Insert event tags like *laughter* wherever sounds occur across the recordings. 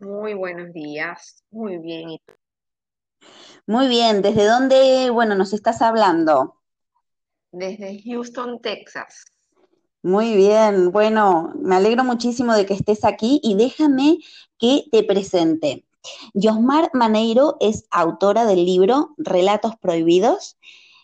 Muy buenos días. Muy bien. Muy bien. ¿Desde dónde, bueno, nos estás hablando? Desde Houston, Texas. Muy bien. Bueno, me alegro muchísimo de que estés aquí y déjame que te presente. Josmar Maneiro es autora del libro Relatos Prohibidos.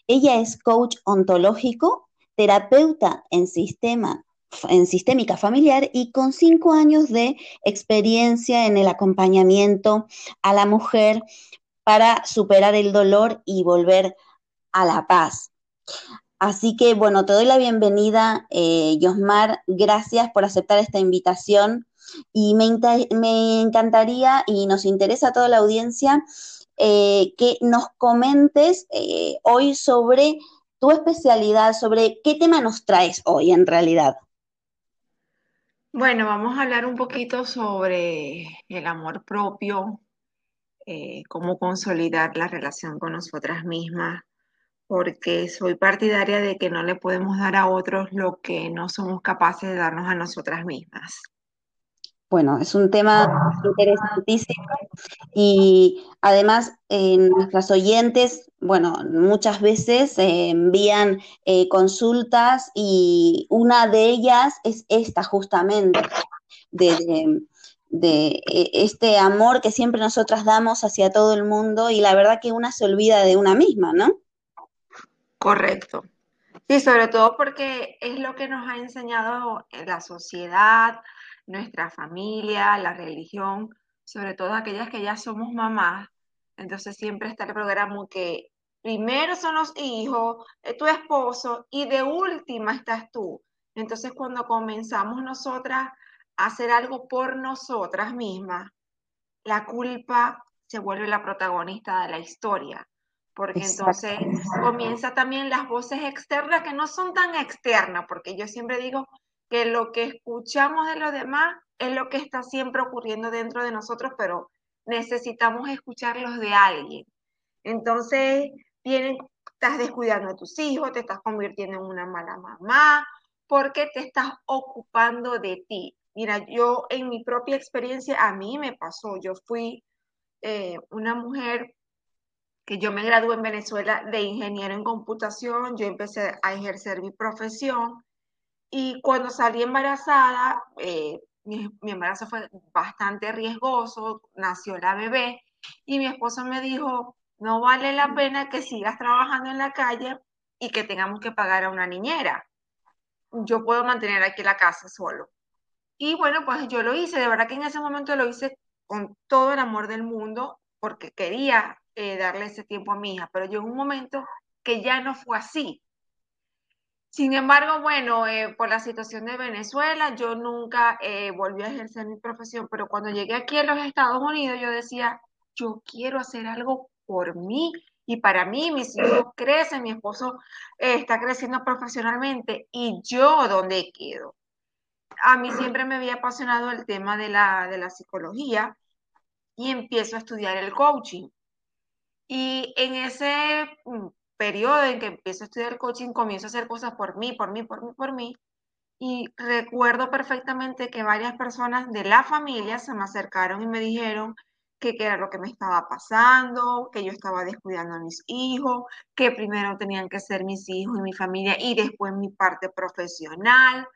Ella es coach ontológico, terapeuta en sistema en sistémica familiar y con cinco años de experiencia en el acompañamiento a la mujer para superar el dolor y volver a la paz. Así que bueno, te doy la bienvenida, eh, Yosmar. Gracias por aceptar esta invitación y me, encantaría y nos interesa a toda la audiencia eh, que nos comentes eh, hoy sobre tu especialidad, sobre qué tema nos traes hoy en realidad. Bueno, vamos a hablar un poquito sobre el amor propio, eh, cómo consolidar la relación con nosotras mismas, porque soy partidaria de que no le podemos dar a otros lo que no somos capaces de darnos a nosotras mismas. Bueno, es un tema interesantísimo y además nuestras oyentes, bueno, muchas veces eh, envían eh, consultas y una de ellas es esta justamente, de, de, e, este amor que siempre nosotras damos hacia todo el mundo y la verdad que una se olvida de una misma, ¿no? Correcto. Sí, sobre todo porque es lo que nos ha enseñado la sociedad, nuestra familia, la religión, sobre todo aquellas que ya somos mamás. Entonces siempre está el programa que primero son los hijos, eh, tu esposo y de última estás tú. Entonces cuando comenzamos nosotras a hacer algo por nosotras mismas, la culpa se vuelve la protagonista de la historia porque entonces comienza también las voces externas que no son tan externas, porque yo siempre digo que lo que escuchamos de los demás es lo que está siempre ocurriendo dentro de nosotros, pero necesitamos escucharlos de alguien. Entonces, vienen, estás descuidando a tus hijos, te estás convirtiendo en una mala mamá, porque te estás ocupando de ti. Mira, yo en mi propia experiencia, a mí me pasó, yo fui eh, una mujer que yo me gradué en Venezuela de ingeniero en computación, yo empecé a ejercer mi profesión y cuando salí embarazada, eh, mi, embarazo fue bastante riesgoso, nació la bebé y mi esposo me dijo, no vale la pena que sigas trabajando en la calle y que tengamos que pagar a una niñera. Yo puedo mantener aquí la casa solo. Y bueno, pues yo lo hice, de verdad que en ese momento lo hice con todo el amor del mundo porque quería eh, darle ese tiempo a mi hija, pero llegó un momento que ya no fue así. Sin embargo, bueno, eh, por la situación de Venezuela, yo nunca eh, volví a ejercer mi profesión, pero cuando llegué aquí a los Estados Unidos, yo decía, yo quiero hacer algo por mí y para mí, mis hijos *clears throat* crecen, mi esposo está creciendo profesionalmente y yo, ¿dónde quedo? A mí siempre me había apasionado el tema de la, de la psicología y empiezo a estudiar el coaching. Y en ese mm, periodo en que empiezo a estudiar coaching, comienzo a hacer cosas por mí, por mí, por mí, por mí. Y recuerdo perfectamente que varias personas de la familia se me acercaron y me dijeron qué era lo que me estaba pasando, que yo estaba descuidando a mis hijos, que primero tenían que ser mis hijos y mi familia y después mi parte profesional.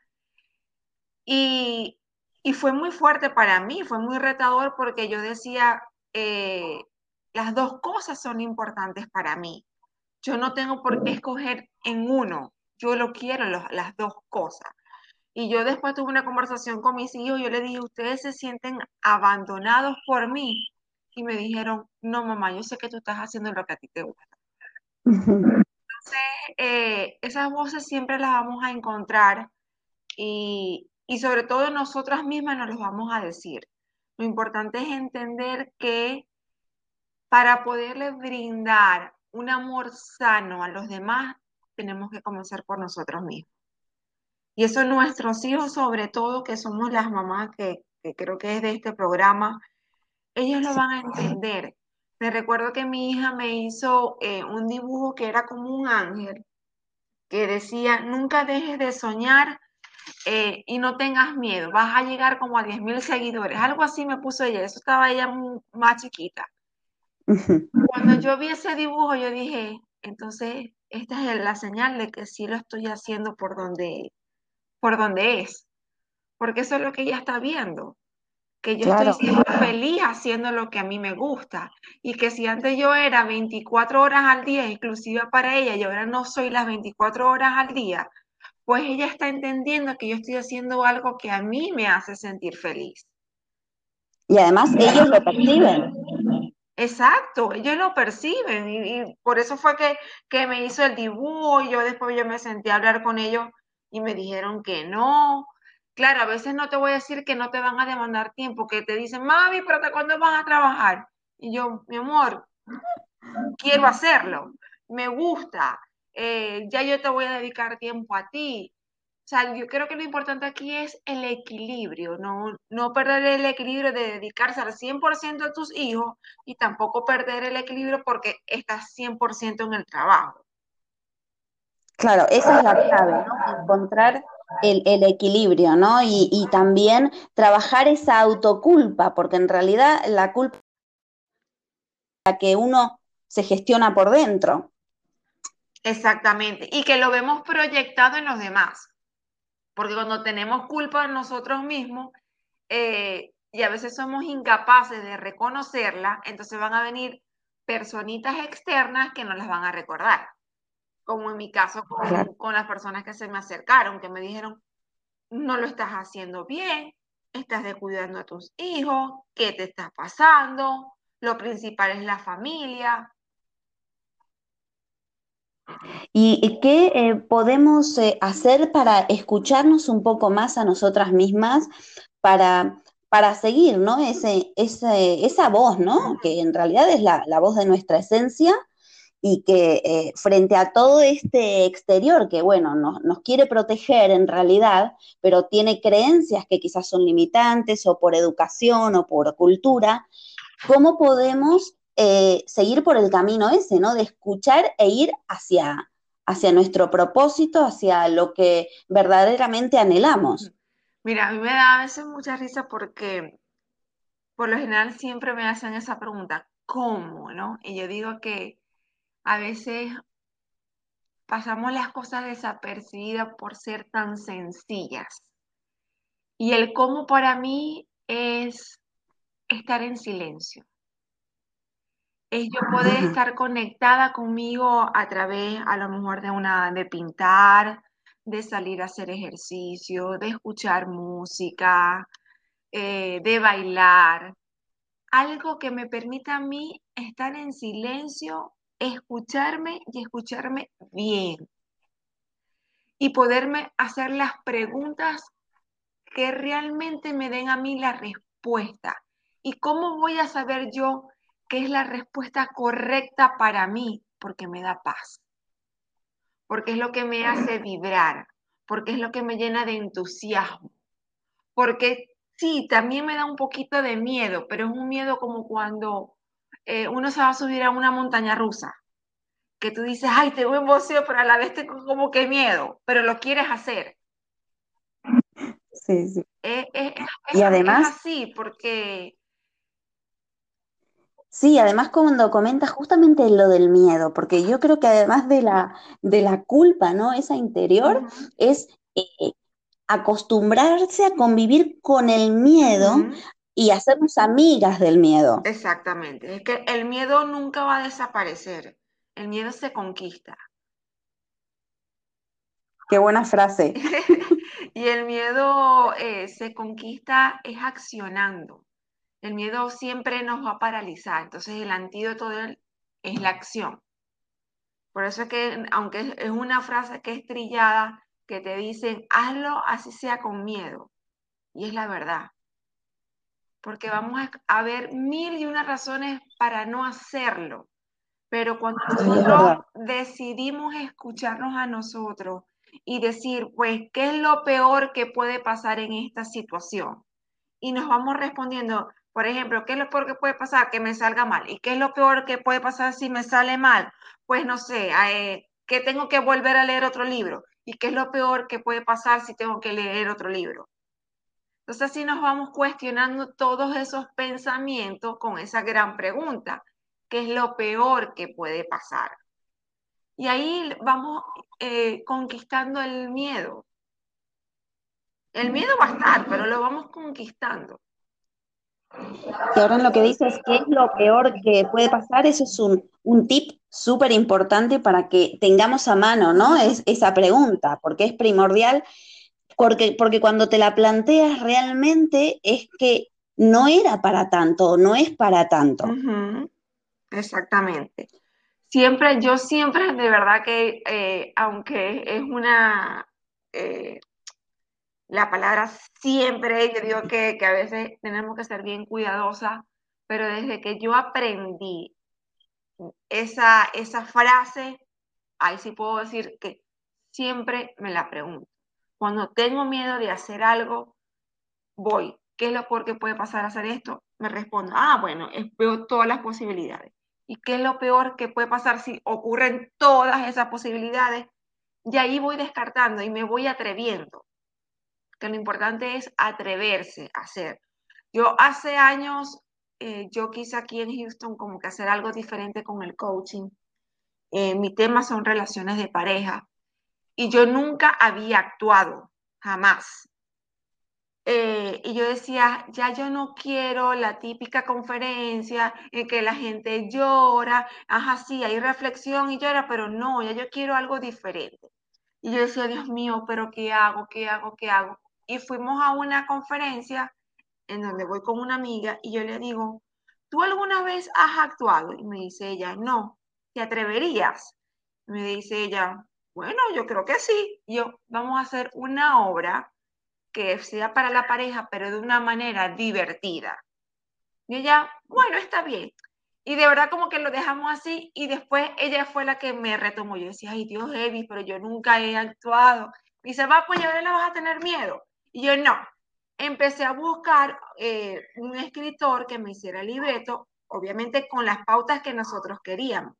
Y, y fue muy fuerte para mí, fue muy retador porque yo decía, eh, las dos cosas son importantes para mí. Yo no tengo por qué escoger en uno. Yo lo quiero las dos cosas. Y yo después tuve una conversación con mis hijos. Yo les dije, ustedes se sienten abandonados por mí. Y me dijeron, no, mamá, yo sé que tú estás haciendo lo que a ti te gusta. *laughs* Entonces, eh, esas voces siempre las vamos a encontrar y, y sobre todo nosotras mismas nos las vamos a decir. Lo importante es entender que para poderle brindar un amor sano a los demás, tenemos que comenzar por nosotros mismos. Y eso nuestros hijos, sobre todo, que somos las mamás que, creo que es de este programa, ellos lo van a entender. Me recuerdo que mi hija me hizo eh, un dibujo que era como un ángel, que decía, nunca dejes de soñar eh, y no tengas miedo, vas a llegar como a 10.000 seguidores. Algo así me puso ella, eso estaba ella más chiquita. Cuando yo vi ese dibujo, yo dije, entonces esta es la señal de que sí lo estoy haciendo por donde, por donde es. Porque eso es lo que ella está viendo. Que yo estoy siendo feliz haciendo lo que a mí me gusta. Y que si antes yo era 24 horas al día, inclusive para ella, y ahora no soy las 24 horas al día, pues ella está entendiendo que yo estoy haciendo algo que a mí me hace sentir feliz. Y además ellos lo perciben. Exacto, ellos lo perciben y, por eso fue que, que, me hizo el dibujo y yo después yo me senté a hablar con ellos y me dijeron que no. Claro, a veces no te voy a decir que no te van a demandar tiempo, que te dicen, mami, pero ¿hasta cuándo vas a trabajar? Y yo, mi amor, quiero hacerlo, me gusta, eh, ya yo te voy a dedicar tiempo a ti, sea, yo creo que lo importante aquí es el equilibrio, no, no perder el equilibrio de dedicarse al 100% a tus hijos y tampoco perder el equilibrio porque estás 100% en el trabajo. Claro, esa es la clave, ¿no? Encontrar el, equilibrio, ¿no? Y, y, también trabajar esa autoculpa, porque en realidad la culpa es la que uno se gestiona por dentro. Exactamente, y que lo vemos proyectado en los demás. Porque cuando tenemos culpa de nosotros mismos eh, y a veces somos incapaces de reconocerla, entonces van a venir personitas externas que nos las van a recordar. como en mi caso con, con las personas que se me acercaron, que me dijeron, no lo estás haciendo bien, estás descuidando a tus hijos, ¿qué te está pasando? Lo principal es la familia. ¿Y qué eh, podemos eh, hacer para escucharnos un poco más a nosotras mismas, para, para seguir, ¿no? Ese, esa voz, ¿no? Que en realidad es la, voz de nuestra esencia y que eh, frente a todo este exterior que, bueno, nos, nos, quiere proteger en realidad, pero tiene creencias que quizás son limitantes o por educación o por cultura, ¿cómo podemos eh, seguir por el camino ese, ¿no? De escuchar e ir hacia, hacia nuestro propósito, hacia lo que verdaderamente anhelamos. Mira, a mí me da a veces mucha risa porque por lo general siempre me hacen esa pregunta, ¿cómo? ¿No? Y yo digo que a veces pasamos las cosas desapercibidas por ser tan sencillas. Y el cómo para mí es estar en silencio es yo poder estar conectada conmigo a través a lo mejor de una de pintar, de salir a hacer ejercicio, de escuchar música, eh, de bailar, algo que me permita a mí estar en silencio, escucharme y escucharme bien. Y poderme hacer las preguntas que realmente me den a mí la respuesta. ¿Y cómo voy a saber yo qué es la respuesta correcta para mí, porque me da paz, porque es lo que me hace vibrar, porque es lo que me llena de entusiasmo, porque sí, también me da un poquito de miedo, pero es un miedo como cuando eh, uno se va a subir a una montaña rusa, que tú dices, ay, tengo emoción, pero a la vez tengo como que miedo, pero lo quieres hacer. Sí, sí. Eh, eh, y además, es así, porque Sí, además cuando comentas justamente lo del miedo, porque yo creo que además de la, de la culpa, ¿no? Esa interior, es eh, acostumbrarse a convivir con el miedo y hacernos amigas del miedo. Exactamente, es que el miedo nunca va a desaparecer, el miedo se conquista. Qué buena frase. *laughs* y el miedo eh, se conquista es accionando. El miedo siempre nos va a paralizar, entonces el antídoto es la acción. Por eso es que, aunque es una frase que es trillada, que te dicen, hazlo así sea con miedo. Y es la verdad. Porque vamos a, ver mil y una razones para no hacerlo. Pero cuando nosotros decidimos escucharnos a nosotros y decir, pues, ¿qué es lo peor que puede pasar en esta situación? Y nos vamos respondiendo, por ejemplo, ¿qué es lo peor que puede pasar? Que me salga mal. ¿Y qué es lo peor que puede pasar si me sale mal? Pues no sé, eh, que tengo que volver a leer otro libro. ¿Y qué es lo peor que puede pasar si tengo que leer otro libro? Entonces así nos vamos cuestionando todos esos pensamientos con esa gran pregunta. ¿Qué es lo peor que puede pasar? Y ahí vamos eh, conquistando el miedo. El miedo va a estar, pero lo vamos conquistando. Y ahora lo que dices, ¿qué es lo peor que puede pasar? Eso es un, un tip súper importante para que tengamos a mano, ¿no? Es, esa pregunta, porque es primordial, porque, porque cuando te la planteas realmente es que no era para tanto, no es para tanto. Exactamente. Siempre, yo siempre, de verdad que, eh, aunque es una, eh, la palabra siempre, yo digo que, a veces tenemos que ser bien cuidadosas, pero desde que yo aprendí esa, esa frase, ahí sí puedo decir que siempre me la pregunto. Cuando tengo miedo de hacer algo, voy. ¿Qué es lo peor que puede pasar a hacer esto? Me respondo, ah, bueno, veo todas las posibilidades. ¿Y qué es lo peor que puede pasar si ocurren todas esas posibilidades? Y ahí voy descartando y me voy atreviendo que lo importante es atreverse a hacer. Yo hace años, eh, yo quise aquí en Houston como que hacer algo diferente con el coaching. Eh, mi tema son relaciones de pareja y yo nunca había actuado, jamás. Eh, y yo decía, ya yo no quiero la típica conferencia en que la gente llora, ajá, sí, hay reflexión y llora, pero no, ya yo quiero algo diferente. Y yo decía, Dios mío, pero ¿qué hago? ¿Qué hago? ¿Qué hago? Y fuimos a una conferencia en donde voy con una amiga y yo le digo, ¿tú alguna vez has actuado? Y me dice ella, no, ¿te atreverías? Me dice ella, bueno, yo creo que sí. yo, vamos a hacer una obra que sea para la pareja, pero de una manera divertida. Y ella, bueno, está bien. Y de verdad como que lo dejamos así y después ella fue la que me retomó. Yo decía, ay Dios, Evi, pero yo nunca he actuado. Me dice, va, pues ya le vas a tener miedo. Y yo, no. Empecé a buscar eh, un escritor que me hiciera libreto, obviamente con las pautas que nosotros queríamos.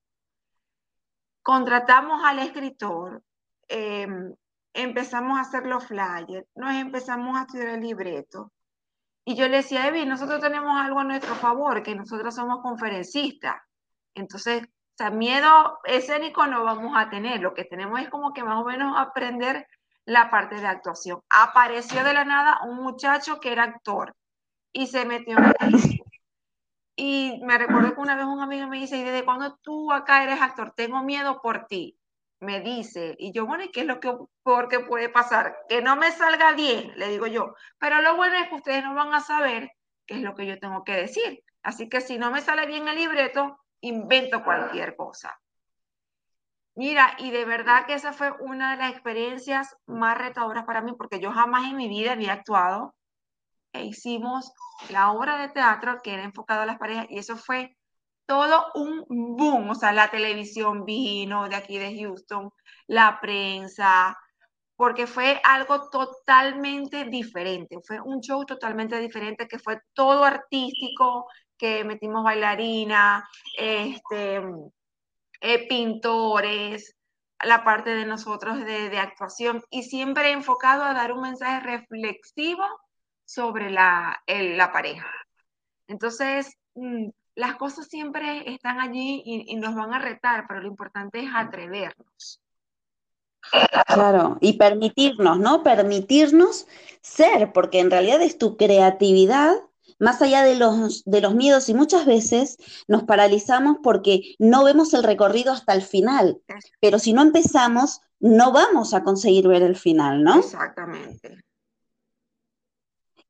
Contratamos al escritor, eh, empezamos a hacer los flyers, nos empezamos a estudiar el libreto. Y yo le decía, Evi, nosotros tenemos algo a nuestro favor, que nosotros somos conferencistas. Entonces, o miedo escénico no vamos a tener. Lo que tenemos es como que más o menos aprender la parte de actuación. Apareció de la nada un muchacho que era actor y se metió en el Y me recuerdo que una vez un amigo me dice, ¿y desde cuando tú acá eres actor? Tengo miedo por ti me dice, y yo, bueno, ¿y qué es lo que porque puede pasar? Que no me salga bien, le digo yo, pero lo bueno es que ustedes no van a saber qué es lo que yo tengo que decir. Así que si no me sale bien el libreto, invento cualquier cosa. Mira, y de verdad que esa fue una de las experiencias más retadoras para mí, porque yo jamás en mi vida había actuado. E hicimos la obra de teatro que era enfocado a las parejas, y eso fue todo un boom, o sea, la televisión vino de aquí de Houston, la prensa, porque fue algo totalmente diferente, fue un show totalmente diferente que fue todo artístico, que metimos bailarina, este, eh, pintores, la parte de nosotros de, actuación y siempre enfocado a dar un mensaje reflexivo sobre la, la pareja. Entonces, mm, las cosas siempre están allí y, nos van a retar, pero lo importante es atrevernos. Claro, y permitirnos, ¿no? Permitirnos ser, porque en realidad es tu creatividad, más allá de los, de los miedos, y muchas veces nos paralizamos porque no vemos el recorrido hasta el final, pero si no empezamos, no vamos a conseguir ver el final, ¿no? Exactamente.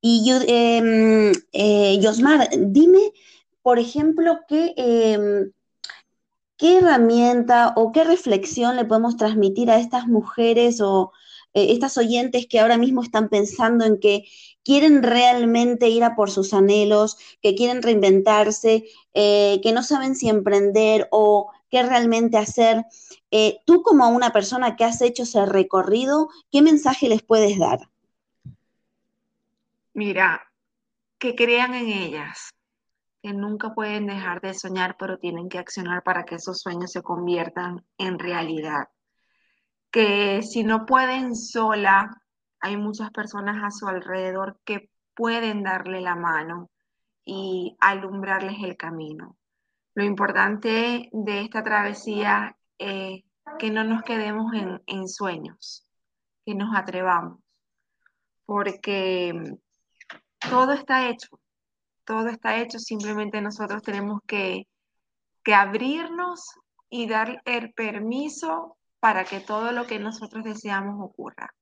Y em, eh, Yosmar, dime por ejemplo, qué, em, qué herramienta o qué reflexión le podemos transmitir a estas mujeres o eh, estas oyentes que ahora mismo están pensando en que quieren realmente ir a por sus anhelos, que quieren reinventarse, eh, que no saben si emprender o qué realmente hacer. Eh, tú como una persona que has hecho ese recorrido, ¿qué mensaje les puedes dar? Mira, que crean en ellas, que nunca pueden dejar de soñar, pero tienen que accionar para que esos sueños se conviertan en realidad. Que si no pueden sola, hay muchas personas a su alrededor que pueden darle la mano y alumbrarles el camino. Lo importante de esta travesía es que no nos quedemos en, sueños, que nos atrevamos, porque todo está hecho, todo está hecho, simplemente nosotros tenemos que, abrirnos y dar el permiso para que todo lo que nosotros deseamos ocurra.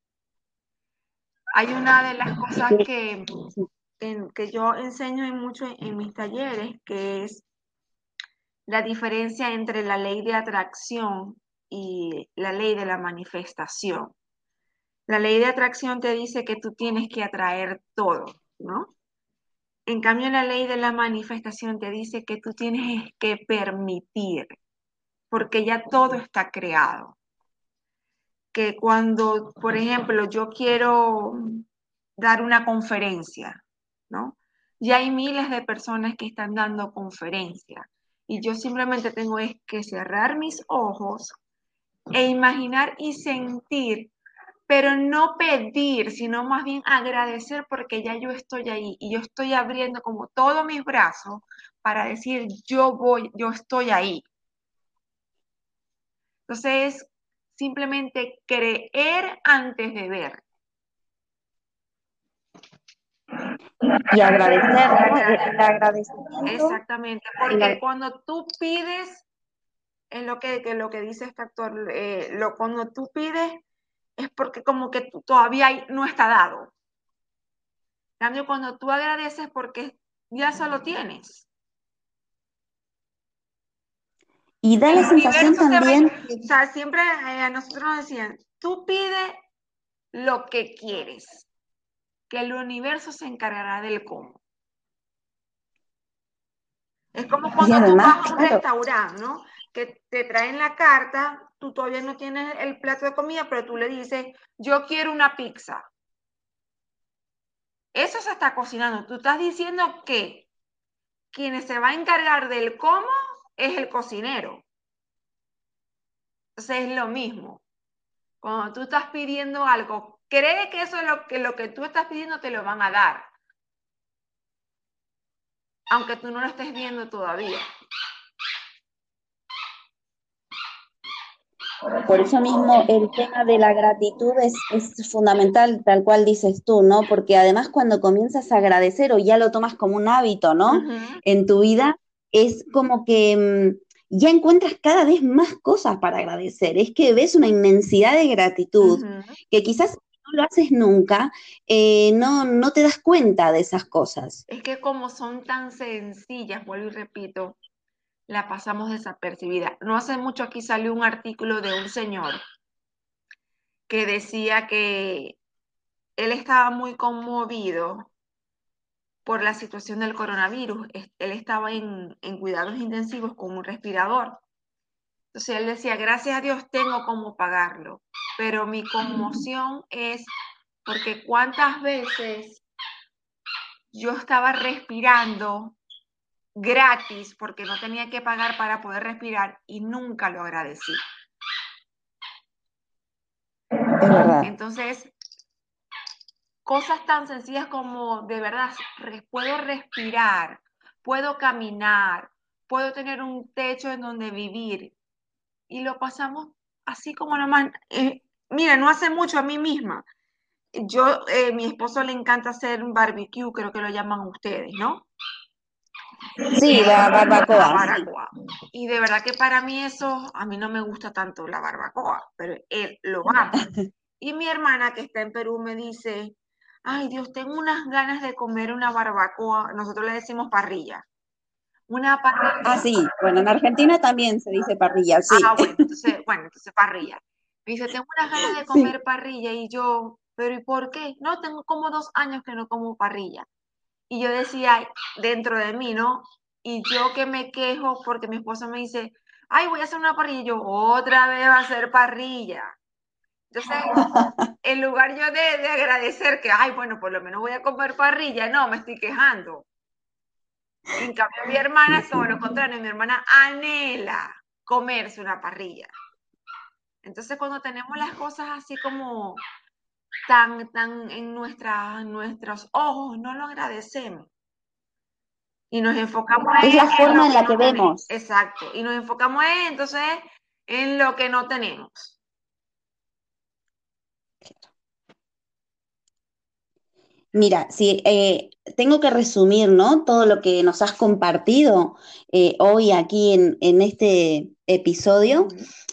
Hay una de las cosas que, que yo enseño en mucho en mis talleres, que es la diferencia entre la ley de atracción y la ley de la manifestación. La ley de atracción te dice que tú tienes que atraer todo, ¿no? En cambio, la ley de la manifestación te dice que tú tienes que permitir, porque ya todo está creado. Que cuando, por ejemplo, yo quiero dar una conferencia, ¿no? Ya hay miles de personas que están dando conferencias y yo simplemente tengo que cerrar mis ojos e imaginar y sentir pero no pedir, sino más bien agradecer porque ya yo estoy ahí y yo estoy abriendo como todos mis brazos para decir yo voy, yo estoy ahí. Entonces, simplemente creer antes de ver. y agradecer, el agradecimiento. Exactamente, porque cuando tú pides, es lo que, lo que dice este actor, eh, lo, cuando tú pides es porque como que todavía no está dado. cambio, cuando tú agradeces porque ya solo tienes. Y da la sensación también. o sea, siempre eh, a nosotros nos decían, tú pide lo que quieres, que el universo se encargará del cómo. Es como cuando tú vas a un restaurante, ¿no? Que te traen la carta, tú todavía no tienes el plato de comida, pero tú le dices, yo quiero una pizza. Eso se está cocinando. Tú estás diciendo que quien se va a encargar del cómo es el cocinero. Entonces es lo mismo. Cuando tú estás pidiendo algo, cree que eso es lo que, lo que tú estás pidiendo te lo van a dar. Aunque tú no lo estés viendo todavía. Por eso mismo el tema de la gratitud es, es, fundamental, tal cual dices tú, ¿no? Porque además cuando comienzas a agradecer o ya lo tomas como un hábito, ¿no? En tu vida, es como que mm, ya encuentras cada vez más cosas para agradecer. Es que ves una inmensidad de gratitud que quizás no lo haces nunca, eh, no, no te das cuenta de esas cosas. Es que como son tan sencillas, vuelvo y repito, la pasamos desapercibida. No hace mucho aquí salió un artículo de un señor que decía que él estaba muy conmovido por la situación del coronavirus. Él estaba en, cuidados intensivos con un respirador. Entonces él decía, gracias a Dios tengo cómo pagarlo, pero mi conmoción es porque cuántas veces yo estaba respirando gratis porque no tenía que pagar para poder respirar y nunca lo agradecí. Entonces, cosas tan sencillas como de verdad, puedo respirar, puedo caminar, puedo tener un techo en donde vivir. Y lo pasamos así como nomás. Eh, mira, no hace mucho a mí misma. Yo, eh, mi esposo le encanta hacer un barbecue, creo que lo llaman ustedes, ¿no? Sí, la barbacoa. Y de verdad que para mí eso, a mí no me gusta tanto la barbacoa, pero él lo ama. *laughs* Y mi hermana que está en Perú me dice, ay Dios, tengo unas ganas de comer una barbacoa, nosotros le decimos parrilla. Una parrilla. Ah, sí, bueno, en Argentina también se dice parrilla, sí. Ah, bueno, *laughs* entonces, bueno, entonces parrilla. Me dice, tengo unas ganas de comer parrilla y yo, pero ¿y por qué? No, tengo como dos años que no como parrilla. Y yo decía dentro de mí, ¿no? Y yo que me quejo porque mi esposo me dice, ay, voy a hacer una parrilla. Y yo, otra vez va a ser parrilla. Entonces, *laughs* en lugar yo de, de, agradecer que, ay, bueno, por lo menos voy a comer parrilla, no, me estoy quejando. En cambio, mi hermana es todo lo contrario, mi hermana anhela comerse una parrilla. Entonces, cuando tenemos las cosas así como tan, tan en nuestra, nuestros ojos, no lo agradecemos. Y nos enfocamos en... Es la forma en la que, vemos. Exacto. Y nos enfocamos en, entonces en lo que no tenemos. Mira, si eh, tengo que resumir, ¿no? Todo lo que nos has compartido eh, hoy aquí en, en este episodio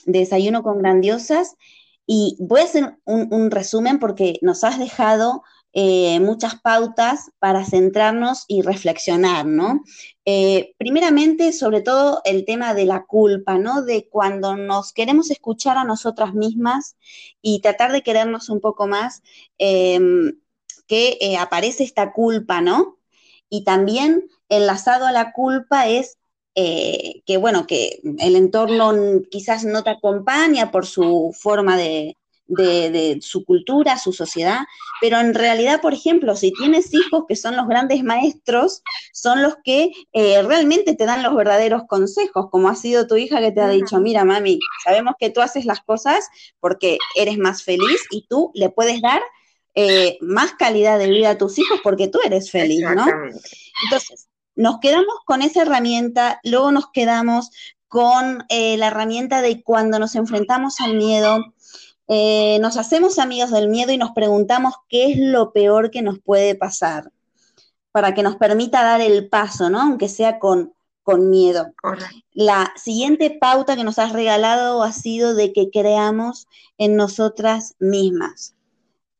de Desayuno con Grandiosas, y voy a hacer un, resumen porque nos has dejado eh, muchas pautas para centrarnos y reflexionar, ¿no? Eh, primeramente, sobre todo el tema de la culpa, ¿no? De cuando nos queremos escuchar a nosotras mismas y tratar de querernos un poco más, em, que eh, aparece esta culpa, ¿no? Y también enlazado a la culpa es eh, que bueno, que el entorno quizás no te acompaña por su forma de, de, su cultura, su sociedad, pero en realidad, por ejemplo, si tienes hijos que son los grandes maestros, son los que eh, realmente te dan los verdaderos consejos, como ha sido tu hija que te ha dicho, mira, mami, sabemos que tú haces las cosas porque eres más feliz y tú le puedes dar eh, más calidad de vida a tus hijos porque tú eres feliz, ¿no? Entonces, nos quedamos con esa herramienta, luego nos quedamos con eh, la herramienta de cuando nos enfrentamos al miedo, eh, nos hacemos amigos del miedo y nos preguntamos qué es lo peor que nos puede pasar. para que nos permita dar el paso, ¿no? Aunque sea con, con miedo. La siguiente pauta que nos has regalado ha sido de que creamos en nosotras mismas.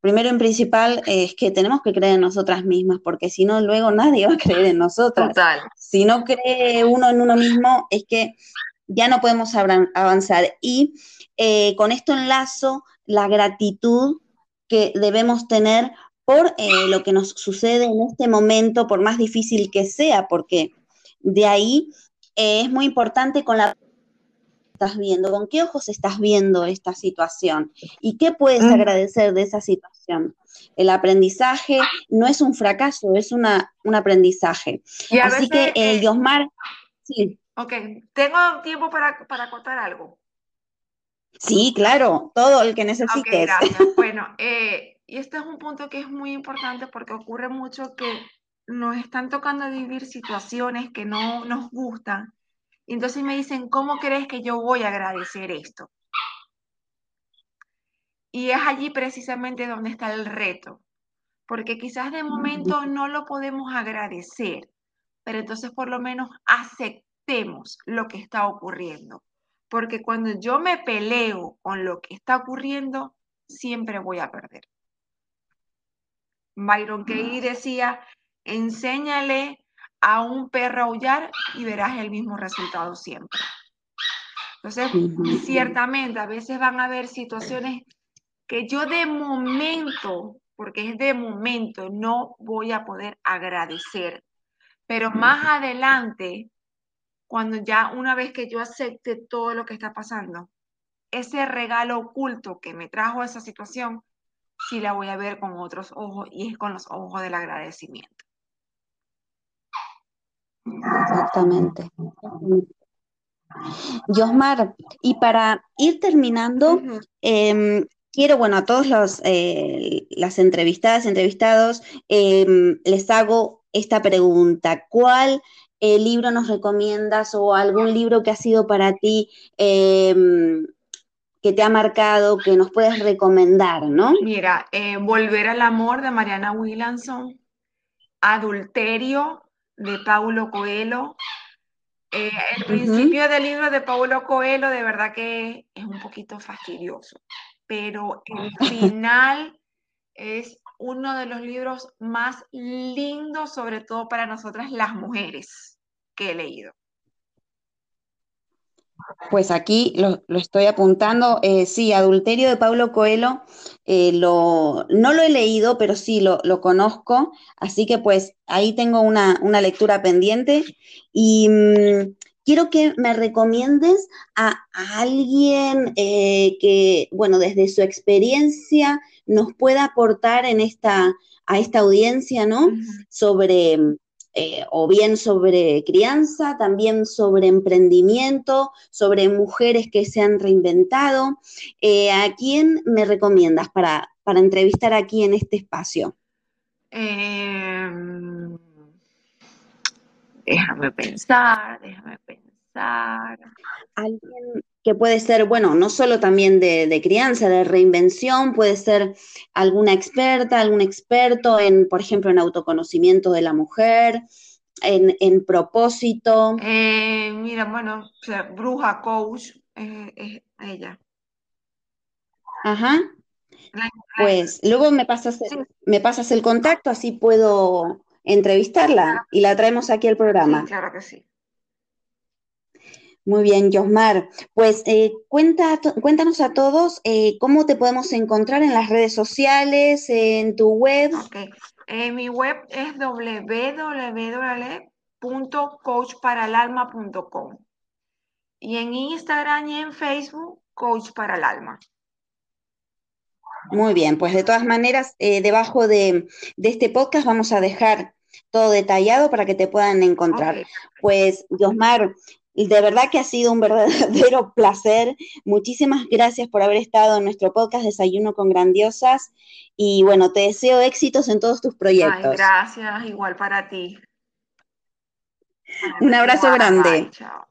Primero en principal es que tenemos que creer en nosotras mismas, porque si no, luego nadie va a creer en nosotras. Total. Si no cree uno en uno mismo, es que ya no podemos avanzar. Y eh, con esto enlazo la gratitud que debemos tener por eh, lo que nos sucede en este momento, por más difícil que sea, porque de ahí eh, es muy importante con la estás viendo, con qué ojos estás viendo esta situación y qué puedes mm. agradecer de esa situación. El aprendizaje no es un fracaso, es una, un aprendizaje. Así que, eh, Yosmar, sí. Ok, ¿tengo tiempo para, para contar algo? Sí, claro, todo el que necesites. gracias. *laughs* Bueno, eh, y este es un punto que es muy importante porque ocurre mucho que nos están tocando vivir situaciones que no nos gustan. Y entonces me dicen, ¿cómo crees que yo voy a agradecer esto? Y es allí precisamente donde está el reto, porque quizás de momento no lo podemos agradecer, pero entonces por lo menos aceptemos lo que está ocurriendo, porque cuando yo me peleo con lo que está ocurriendo, siempre voy a perder. Byron Katie decía, enséñale a un perro aullar y verás el mismo resultado siempre. Entonces, ciertamente, a veces van a haber situaciones que yo de momento, porque es de momento, no voy a poder agradecer. Pero más adelante, cuando ya una vez que yo acepte todo lo que está pasando, ese regalo oculto que me trajo esa situación, sí la voy a ver con otros ojos y es con los ojos del agradecimiento. Exactamente. Yosmar, y para ir terminando, em, quiero, bueno, a todos los, eh, las entrevistadas, entrevistados, em, les hago esta pregunta. ¿Cuál eh, libro nos recomiendas o algún libro que ha sido para ti em, que te ha marcado, que nos puedes recomendar, ¿no? Mira, eh, Volver al Amor de Mariana Williamson, Adulterio de Paulo Coelho. Eh, el principio del libro de Paulo Coelho de verdad que es un poquito fastidioso, pero el final *laughs* es uno de los libros más lindos, sobre todo para nosotras las mujeres, que he leído. Pues aquí lo, estoy apuntando. Eh, sí, Adulterio de Pablo Coelho, eh, lo, no lo he leído, pero sí lo, conozco. Así que pues ahí tengo una, lectura pendiente. Y mm, quiero que me recomiendes a, alguien eh, que, bueno, desde su experiencia nos pueda aportar en esta, a esta audiencia, ¿no? Sobre eh, o bien sobre crianza, también sobre emprendimiento, sobre mujeres que se han reinventado. Eh, ¿A quién me recomiendas para, para, entrevistar aquí en este espacio? Em, déjame pensar, déjame pensar. Alguien que puede ser, bueno, no solo también de, crianza, de reinvención, puede ser alguna experta, algún experto en, por ejemplo, en autoconocimiento de la mujer, en, propósito. Eh, mira, bueno, bruja coach, es ella. Ajá. Pues luego me pasas, me pasas el contacto, así puedo entrevistarla y la traemos aquí al programa. claro que sí. Muy bien, Josmar. Pues eh, cuenta, cuéntanos a todos eh, cómo te podemos encontrar en las redes sociales, en tu web. Ok, eh, mi web es www.coachparalalma.com y en Instagram y en Facebook, Coach para el Alma. Muy bien, pues de todas maneras, debajo de, este podcast vamos a dejar todo detallado para que te puedan encontrar. Pues, Josmar, de verdad que ha sido un verdadero *laughs* placer. Muchísimas gracias por haber estado en nuestro podcast Desayuno con Grandiosas. Y bueno, te deseo éxitos en todos tus proyectos. gracias, igual para ti. Un abrazo grande. chao.